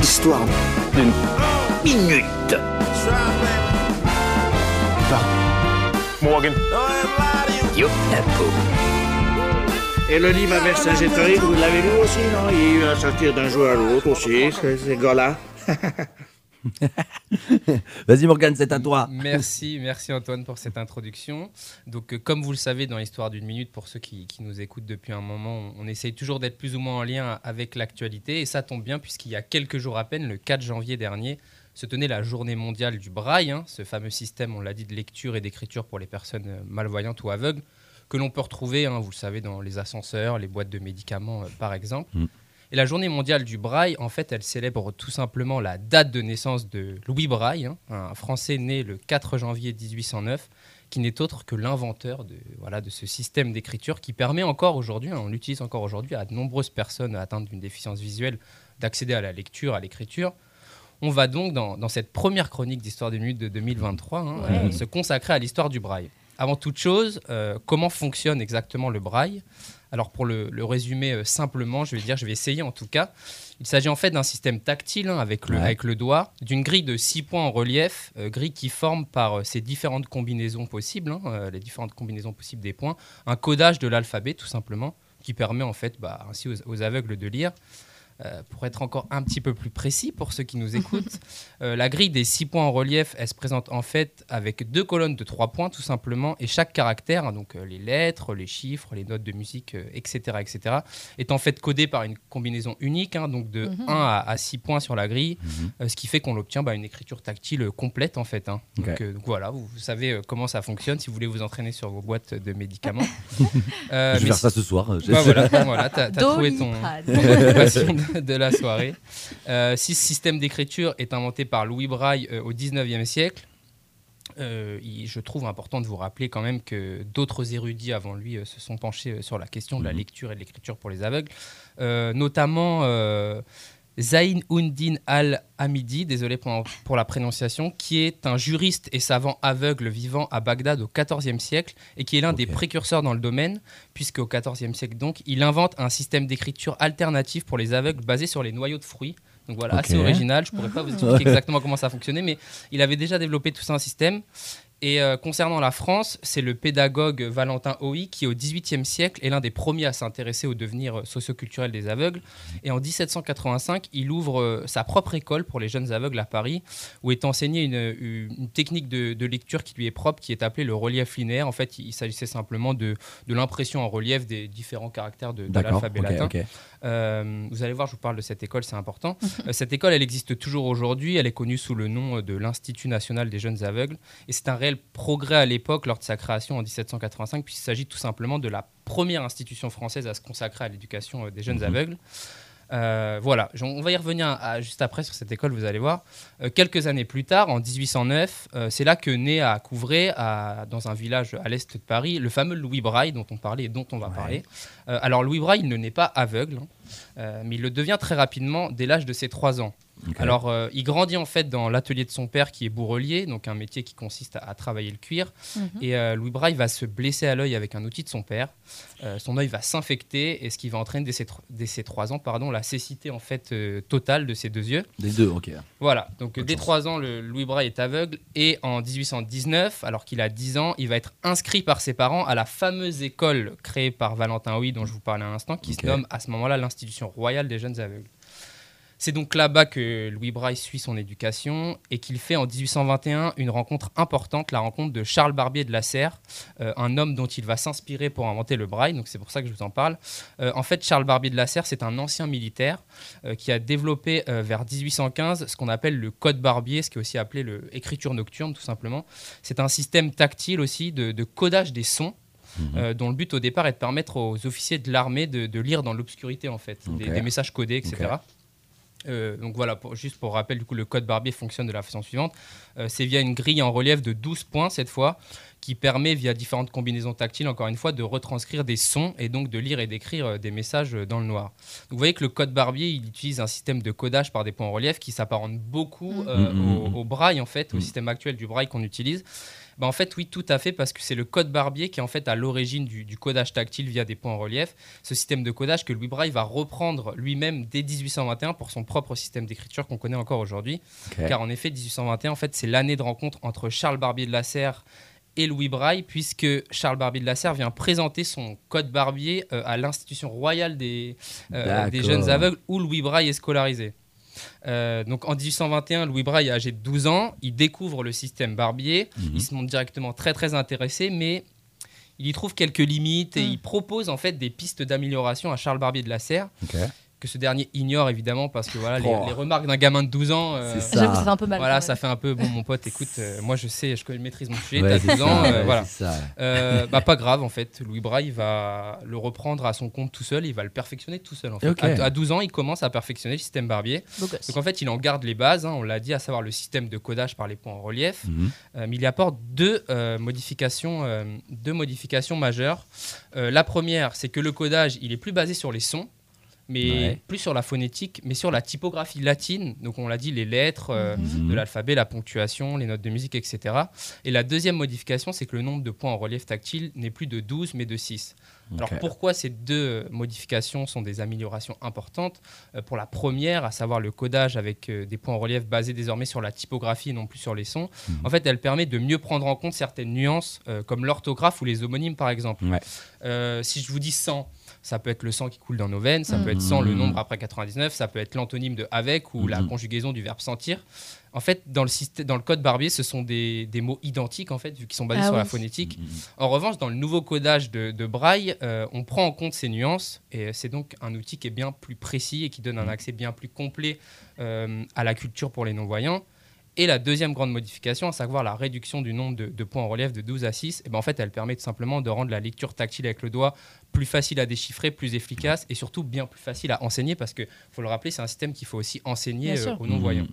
Histoire d'une minute. Morgan. Yo, la peau. Et le livre à Vercingétorix, vous l'avez lu aussi, non? Il va sortir d'un jour à l'autre aussi, ces gars-là. Vas-y Morgane, c'est à toi. Merci, merci Antoine pour cette introduction. Donc, euh, comme vous le savez, dans l'histoire d'une minute, pour ceux qui, qui nous écoutent depuis un moment, on, on essaye toujours d'être plus ou moins en lien avec l'actualité. Et ça tombe bien, puisqu'il y a quelques jours à peine, le 4 janvier dernier, se tenait la journée mondiale du braille, hein, ce fameux système, on l'a dit, de lecture et d'écriture pour les personnes euh, malvoyantes ou aveugles, que l'on peut retrouver, hein, vous le savez, dans les ascenseurs, les boîtes de médicaments, euh, par exemple. Mm. Et la journée mondiale du braille, en fait, elle célèbre tout simplement la date de naissance de Louis Braille, hein, un Français né le 4 janvier 1809, qui n'est autre que l'inventeur de, voilà, de ce système d'écriture qui permet encore aujourd'hui, hein, on l'utilise encore aujourd'hui, à de nombreuses personnes atteintes d'une déficience visuelle d'accéder à la lecture, à l'écriture. On va donc, dans, dans cette première chronique d'Histoire des minutes de 2023, hein, euh, se consacrer à l'histoire du braille. Avant toute chose, euh, comment fonctionne exactement le braille? Alors pour le, le résumer euh, simplement, je vais dire, je vais essayer en tout cas. Il s'agit en fait d'un système tactile hein, avec, le, Ouais. avec le doigt, d'une grille de six points en relief, euh, grille qui forme par euh, ces différentes combinaisons possibles, hein, euh, les différentes combinaisons possibles des points, un codage de l'alphabet tout simplement, qui permet en fait bah, ainsi aux, aux aveugles de lire. Euh, pour être encore un petit peu plus précis pour ceux qui nous écoutent, euh, la grille des six points en relief, elle se présente en fait avec deux colonnes de trois points tout simplement, et chaque caractère, hein, donc euh, les lettres, les chiffres, les notes de musique, euh, etc., etc., est en fait codé par une combinaison unique, hein, donc de 1 à, à 6 points sur la grille, euh, ce qui fait qu'on obtient bah, une écriture tactile complète en fait. hein. Donc, euh, voilà, vous, vous savez comment ça fonctionne si vous voulez vous entraîner sur vos boîtes de médicaments. Euh, Je vais faire ça ce soir. bah voilà, voilà t'as trouvé ton, de, de la soirée. Euh, si ce système d'écriture est inventé par Louis Braille euh, au 19e siècle, euh, je trouve important de vous rappeler quand même que d'autres érudits avant lui euh, se sont penchés sur la question de la Mhm. lecture et de l'écriture pour les aveugles, Euh, notamment Zain Undin al-Hamidi, désolé pour, pour la prononciation, qui est un juriste et savant aveugle vivant à Bagdad au XIVe siècle et qui est l'un des précurseurs dans le domaine, puisque au XIVe siècle donc, il invente un système d'écriture alternatif pour les aveugles basé sur les noyaux de fruits. Donc voilà, assez original. Je pourrais pas vous expliquer exactement comment ça fonctionnait, mais il avait déjà développé tout ça un système. Et euh, concernant la France, c'est le pédagogue Valentin Hoy qui, au XVIIIe siècle, est l'un des premiers à s'intéresser au devenir euh, socioculturel des aveugles. Et en 1785, il ouvre euh, sa propre école pour les jeunes aveugles à Paris, où est enseignée une, une technique de, de lecture qui lui est propre, qui est appelée le relief linéaire. En fait, il s'agissait simplement de, de l'impression en relief des différents caractères de, l'alphabet latin. Euh, vous allez voir, je vous parle de cette école, c'est important. Euh, cette école, elle existe toujours aujourd'hui. Elle est connue sous le nom de l'Institut national des jeunes aveugles. Et c'est un réel progrès à l'époque, lors de sa création en 1785, puisqu'il s'agit tout simplement de la première institution française à se consacrer à l'éducation euh, des jeunes Mhm. aveugles. Euh, voilà, on va y revenir à- juste après sur cette école, vous allez voir. Euh, quelques années plus tard, en 1809, euh, c'est là que naît à Couvray, à- dans un village à l'est de Paris, le fameux Louis Braille dont on parlait et dont on va Ouais. parler. Euh, alors Louis Braille, il ne naît pas aveugle, hein, euh, mais il le devient très rapidement dès l'âge de ses 3 ans. Alors, euh, il grandit en fait dans l'atelier de son père qui est bourrelier, donc un métier qui consiste à, à travailler le cuir. Mhm. Et euh, Louis Braille va se blesser à l'œil avec un outil de son père. Euh, son œil va s'infecter et ce qui va entraîner dès ses, dès ses 3 ans pardon, la cécité en fait euh, totale de ses deux yeux. Des deux, ok. Voilà, donc dès. 3 ans, le Louis Braille est aveugle et en 1819, alors qu'il a 10 ans, il va être inscrit par ses parents à la fameuse école créée par Valentin Huy dont je vous parlais à l'instant, qui se nomme à ce moment-là l'Institution royale des jeunes aveugles. C'est donc là-bas que Louis Braille suit son éducation et qu'il fait en 1821 une rencontre importante, la rencontre de Charles Barbier de la Serre, euh, un homme dont il va s'inspirer pour inventer le braille, donc c'est pour ça que je vous en parle. Euh, en fait, Charles Barbier de la Serre, c'est un ancien militaire euh, qui a développé vers 1815 ce qu'on appelle le code Barbier, ce qui est aussi appelé l'écriture nocturne tout simplement. C'est un système tactile aussi de, de codage des sons. Mhm. euh, dont le but au départ est de permettre aux officiers de l'armée de, de lire dans l'obscurité en fait, des, messages codés, etc. Euh, donc voilà, juste pour rappel, du coup, le code Barbier fonctionne de la façon suivante. Euh, c'est via une grille en relief de 12 points cette fois, qui permet, via différentes combinaisons tactiles, encore une fois, de retranscrire des sons et donc de lire et d'écrire euh, des messages euh, dans le noir. Donc, vous voyez que le code Barbier, il utilise un système de codage par des points en relief qui s'apparente beaucoup euh, Mm, mm, au, mm. au braille, en fait, au système actuel du braille qu'on utilise. Bah, en fait, oui, tout à fait, parce que c'est le code Barbier qui est en fait à l'origine du, du codage tactile via des points en relief. Ce système de codage que Louis Braille va reprendre lui-même dès 1821 pour son propre système d'écriture qu'on connaît encore aujourd'hui. Car en effet, 1821, en fait, c'est l'année de rencontre entre Charles Barbier de la Serre et Louis Braille, puisque Charles Barbier de la Serre vient présenter son code Barbier euh, à l'institution royale des, euh, des jeunes aveugles où Louis Braille est scolarisé. Euh, donc en 1821, Louis Braille, âgé de 12 ans, il découvre le système Barbier. Mhm. Il se montre directement très très intéressé, mais il y trouve quelques limites et Mm. il propose en fait des pistes d'amélioration à Charles Barbier de la Serre. Que ce dernier ignore évidemment parce que voilà, les, Oh. les remarques d'un gamin de 12 ans. euh, ça. Ça fait un peu mal. voilà, ça fait un peu bon, mon pote. Écoute, euh, moi je sais, je connais- maîtrise mon sujet. Ouais, T'as c'est 12 ça, ans, euh, ouais, voilà. Euh, bah pas grave en fait. Louis Braille va le reprendre à son compte tout seul. Il va le perfectionner tout seul. En fait. À, à 12 ans, il commence à perfectionner le système Barbier. Donc en fait, il en garde les bases. hein, on l'a dit, à savoir le système de codage par les points en relief. Mhm. Euh, mais il y apporte deux euh, modifications, euh, deux modifications majeures. Euh, la première, c'est que le codage, il est plus basé sur les sons, mais Ouais. plus sur la phonétique, mais sur la typographie latine. Donc on l'a dit, les lettres. euh, Mhm. de l'alphabet, la ponctuation, les notes de musique, etc. Et la deuxième modification, c'est que le nombre de points en relief tactile n'est plus de 12, mais de 6. Alors pourquoi ces deux modifications sont des améliorations importantes? Euh, Pour la première, à savoir le codage avec euh, des points en relief basés désormais sur la typographie et non plus sur les sons, Mhm. en fait, elle permet de mieux prendre en compte certaines nuances, euh, comme l'orthographe ou les homonymes, par exemple. Ouais. Euh, si je vous dis 100, ça peut être le sang qui coule dans nos veines, ça Mhm. peut être 100 le Mhm. nombre après 99, ça peut être l'antonyme de avec ou la Mhm. conjugaison du verbe sentir. En fait, dans le, système, dans le code Barbier, ce sont des, des mots identiques, en fait, vu qu'ils sont basés Ah sur la phonétique. En revanche, dans le nouveau codage de, de Braille, euh, on prend en compte ces nuances et c'est donc un outil qui est bien plus précis et qui donne un accès bien plus complet euh, à la culture pour les non-voyants. Et la deuxième grande modification, à savoir la réduction du nombre de, de points en relief de 12 à 6, eh ben en fait, elle permet tout simplement de rendre la lecture tactile avec le doigt plus facile à déchiffrer, plus efficace et surtout bien plus facile à enseigner parce que, faut le rappeler, c'est un système qu'il faut aussi enseigner euh, aux non-voyants. Mhm.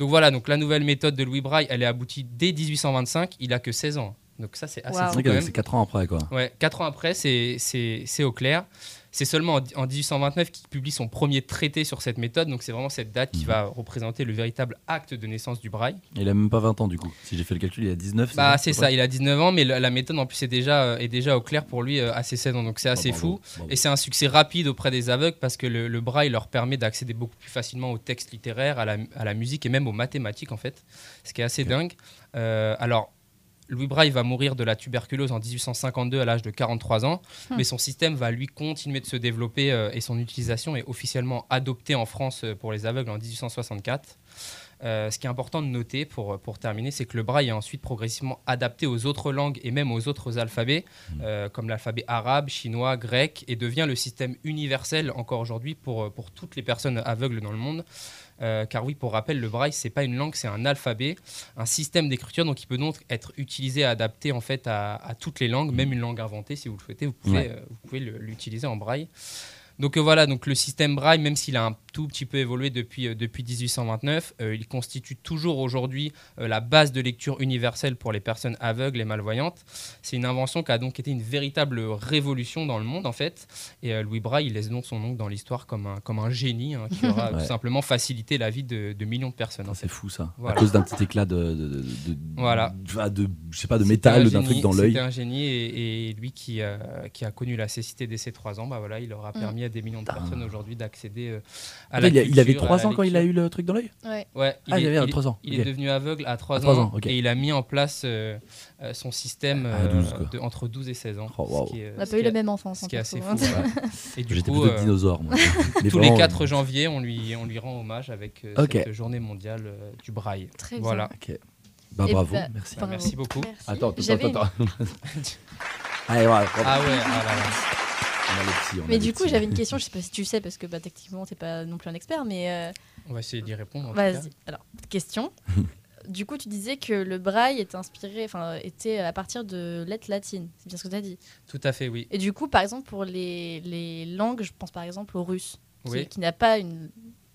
Donc voilà, donc la nouvelle méthode de Louis Braille, elle est aboutie dès 1825, il a que 16 ans. Donc ça, c'est assez fou C'est quand vrai que même. c'est 4 ans après, quoi. Ouais, 4 ans après, c'est- c'est c'est au clair. C'est seulement en, en 1829 qu'il publie son premier traité sur cette méthode. Donc c'est vraiment cette date qui Mhm. va représenter le véritable acte de naissance du braille. Il a même pas 20 ans, du coup. Si j'ai fait le calcul, il a 19. Bah c'est ça, il a 19 ans, mais la, la méthode en plus est déjà, euh, est déjà au clair pour lui euh, à ses 16 ans. Donc c'est assez fou. Et c'est un succès rapide auprès des aveugles parce que le, le braille leur permet d'accéder beaucoup plus facilement aux textes littéraires, à la, à la musique et même aux mathématiques en fait, ce qui est assez dingue. Euh, alors, Louis Braille va mourir de la tuberculose en 1852 à l'âge de 43 ans, Hmm. mais son système va lui continuer de se développer euh, et son utilisation est officiellement adoptée en France euh, pour les aveugles en 1864. Euh, ce qui est important de noter pour, pour terminer, c'est que le braille est ensuite progressivement adapté aux autres langues et même aux autres alphabets, euh, comme l'alphabet arabe, chinois, grec, et devient le système universel encore aujourd'hui pour, pour toutes les personnes aveugles dans le monde. Euh, car oui, pour rappel, le braille, c'est pas une langue, c'est un alphabet, un système d'écriture, donc il peut donc être utilisé, adapté en fait à, à toutes les langues, même une langue inventée, si vous le souhaitez, vous pouvez, Ouais. euh, vous pouvez l'utiliser en braille. Donc euh, voilà, donc le système braille, même s'il a un tout petit peu évolué depuis, euh, depuis 1829, euh, il constitue toujours aujourd'hui euh, la base de lecture universelle pour les personnes aveugles et malvoyantes. C'est une invention qui a donc été une véritable révolution dans le monde en fait. Et Louis Braille il laisse donc son nom dans l'histoire comme un, comme un génie hein, qui aura Ouais. tout simplement facilité la vie de, de millions de personnes. en fait. C'est fou ça. Voilà. À cause d'un petit éclat de, de, de, de- Voilà. de, de- je sais pas, de métal ou d'un truc dans l'œil. C'était un génie et, et lui qui, euh, qui a connu la cécité dès ses 3 ans, bah voilà, il aura Mm. permis à des millions de personnes aujourd'hui d'accéder euh, à la il, a- il avait culture, à 3 la ans quand il a eu le truc dans l'œil Ouais. Ouais, il, Ah, il est, avait il est- 3 ans. il ok. est devenu aveugle à 3, À trois ans, ans, ok. et il a mis en place euh, euh, son système euh, 12, quoi. de- entre 12 et 16 ans. Oh, wow. ce qui est- On n'a pas eu la même enfance. ce qui est assez fou. voilà. Et du J'étais coup, plutôt euh, dinosaure. moi. Mais tous les vraiment, 4 janvier, on lui, on lui rend hommage avec euh, Ok. cette journée mondiale euh, du braille. Très bien. Voilà. Ok. Bah bravo, bah, merci. Bah, merci beaucoup. Merci. Attends, attends, attends. Allez, voilà. bravo. Ah ouais, ah là là. On a les petits, on a Mais du coup, j'avais une question, je sais pas si tu sais, parce que bah, techniquement, t'es pas non plus un expert, mais euh, On va essayer d'y répondre. en tout cas. vas-y. Alors, question. du coup, tu disais que le braille était inspiré, enfin, était à partir de lettres latines. C'est bien ce que tu as dit. Tout à fait, oui. Et du coup, par exemple, pour les, les langues, je pense par exemple au russe, qui, Oui. qui n'a pas une,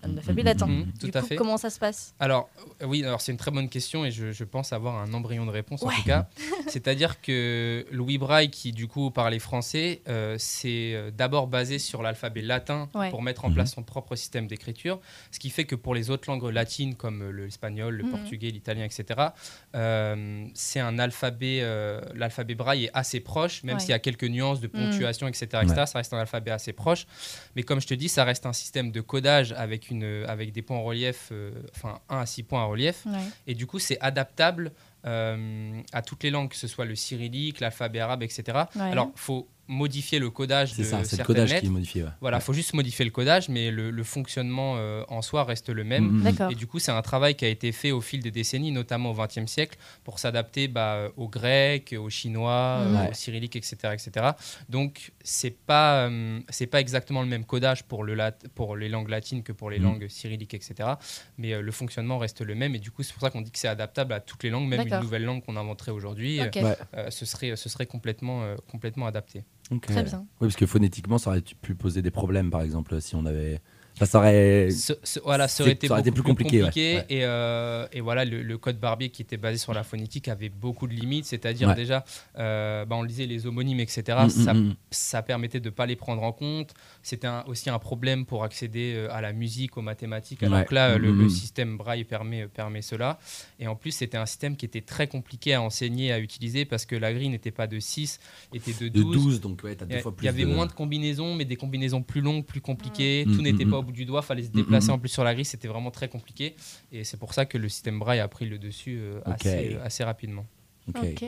Mhm, mhm, Mhm, Du tout à coup, fait. comment ça se passe? Alors, euh, oui, alors c'est une très bonne question et je, je pense avoir un embryon de réponse en tout cas. C'est-à-dire que Louis Braille, qui du coup parlait français, euh, c'est euh, d'abord basé sur l'alphabet latin Ouais. pour mettre en Mhm. place son propre système d'écriture. Ce qui fait que pour les autres langues latines comme l'espagnol, le Mhm. portugais, l'italien, etc., euh, c'est un alphabet, euh, l'alphabet Braille est assez proche, même Ouais. s'il y a quelques nuances de Mhm. ponctuation, etc., etc., ça reste un alphabet assez proche. Mais comme je te dis, ça reste un système de codage avec, une, avec des points en relief, euh, enfin 1 à 6 points en relief. Ouais. Et du coup, c'est adaptable euh, à toutes les langues, que ce soit le cyrillique, l'alphabet arabe, etc. Ouais. Alors, il faut modifier le codage de C'est ça, c'est le certaines codage lettres. qui est modifié. ouais. Voilà, il faut juste modifier le codage, mais le, le fonctionnement euh, en soi reste le même. Mhm. D'accord. Et du coup, c'est un travail qui a été fait au fil des décennies, notamment au XXe siècle, pour s'adapter bah, au grec, au chinois, Mhm. euh, Ouais. au cyrillique, etc., etc. Donc, c'est pas euh, c'est pas exactement le même codage pour le lat- pour les langues latines que pour les Mhm. langues cyrilliques, etc. Mais euh, le fonctionnement reste le même. Et du coup, c'est pour ça qu'on dit que c'est adaptable à toutes les langues, même une nouvelle langue qu'on inventerait aujourd'hui, euh, Ouais. euh, ce serait ce serait complètement euh, complètement adapté. Très bien. Oui, parce que phonétiquement, ça aurait pu poser des problèmes, par exemple, si on avait. Ça. Ce- ce- voilà, ça aurait été, ça aurait été beaucoup plus compliqué. Ouais. Et, euh, et voilà, le, le code Barbier qui était basé sur la phonétique avait beaucoup de limites. C'est-à-dire Ouais. déjà, euh, bah, on lisait les homonymes, etc. Mm, ça, mm, mm. ça permettait de ne pas les prendre en compte. C'était aussi un problème pour accéder euh, à la musique, aux mathématiques. Alors Ouais. que là, euh, le, Mm, le mm. système Braille permet, permet cela. Et en plus, c'était un système qui était très compliqué à enseigner, à utiliser, parce que la grille n'était pas de 6, était de De 12. 12, donc ouais, Il deux y, fois plus. il y avait de- moins de combinaisons, mais des combinaisons plus longues, plus compliquées. Mm, Tout n'était mm, pas mm. Bout du doigt, fallait se déplacer mm. en plus sur la grille, c'était vraiment très compliqué. Et c'est pour ça que le système Braille a pris le dessus euh, assez, euh, assez rapidement. Ok.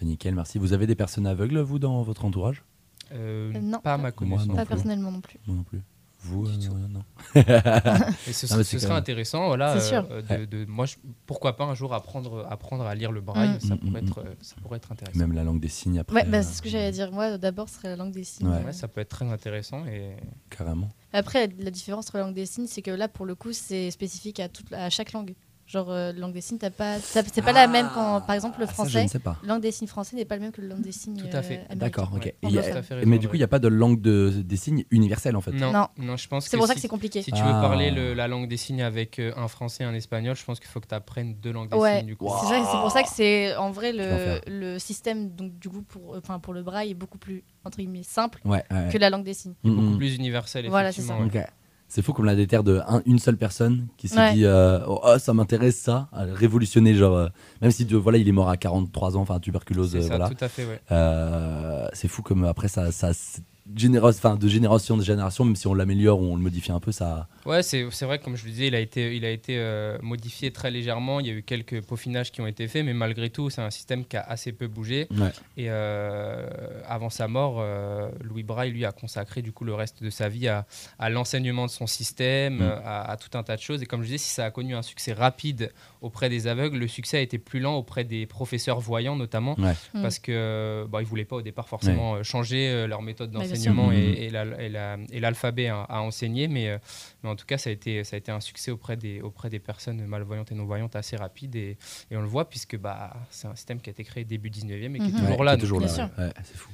Bah, nickel, merci. Vous avez des personnes aveugles, vous, dans votre entourage? Euh, non, pas à pas- ma connaissance. non Pas plus. personnellement non plus. Moi non plus. Vous, Du euh, tout. non Et ce, mais ce serait même- intéressant, voilà, euh, de, de- moi, je- pourquoi pas un jour apprendre, apprendre à lire le Braille, Mm. ça, Mm, pourrait mm, être, euh, ça pourrait être intéressant. Même la langue des signes après. Ouais, bah, c'est ce que j'allais dire. Moi, d'abord, ce serait la langue des signes. Ouais. Ouais, ça peut être très intéressant. Et... Carrément. Après, la différence entre la langue des signes, c'est que là, pour le coup, c'est spécifique à, toute, à chaque langue. Genre, euh, la langue des signes, t'as pas, c'est pas la même quand, par exemple, le Ah, ça, je français. ne sais pas. La langue des signes français n'est pas le même que la langue des signes Tout à fait. euh. D'accord, ok. Ouais. Y a- mais du coup, ouais. il n'y a pas de langue de, des signes universelle en fait. Non, Non. non. je pense C'est que pour ça que c'est compliqué. Si tu veux Ah. parler le- la langue des signes avec euh, un français et un espagnol, je pense qu'il faut que tu apprennes deux langues des Ouais, signes du coup. c'est ça, c'est pour ça que c'est en vrai le, le système donc du coup pour enfin pour le braille est beaucoup plus entre guillemets simple Ouais, ouais. que la langue des signes. Beaucoup mm. plus universel, Voilà, c'est ça. C'est fou comme la déterre de un- une seule personne qui s'est Ouais. dit euh, oh, oh, ça m'intéresse ça, à révolutionner genre euh, même si de- voilà il est mort à 43 ans enfin tuberculose C'est euh, ça, voilà tout à fait, ouais. Euh, c'est fou comme après ça enfin de génération en génération même si on l'améliore ou on le modifie un peu ça Ouais, c'est c'est vrai, comme je le disais, il a été, il a été euh, modifié très légèrement. Il y a eu quelques peaufinages qui ont été faits, mais malgré tout, c'est un système qui a assez peu bougé. ouais Et euh, avant sa mort, euh, Louis Braille, lui, a consacré du coup le reste de sa vie à, à l'enseignement de son système, Mm. à, à tout un tas de choses. Et comme je disais, si ça a connu un succès rapide auprès des aveugles, le succès a été plus lent auprès des professeurs voyants notamment, ouais Mm. parce que bah, ils voulaient pas au départ forcément changer leur méthode d'enseignement sûr. et, et la- et la- et l'alphabet à, à enseigner, mais, euh, mais en tout cas, ça a été, ça a été un succès auprès des, auprès des personnes malvoyantes et non-voyantes assez rapide. Et, et on le voit puisque bah, c'est un système qui a été créé début 19e et qui est Mhm. toujours Ouais, là. est toujours là ouais, Ouais, c'est fou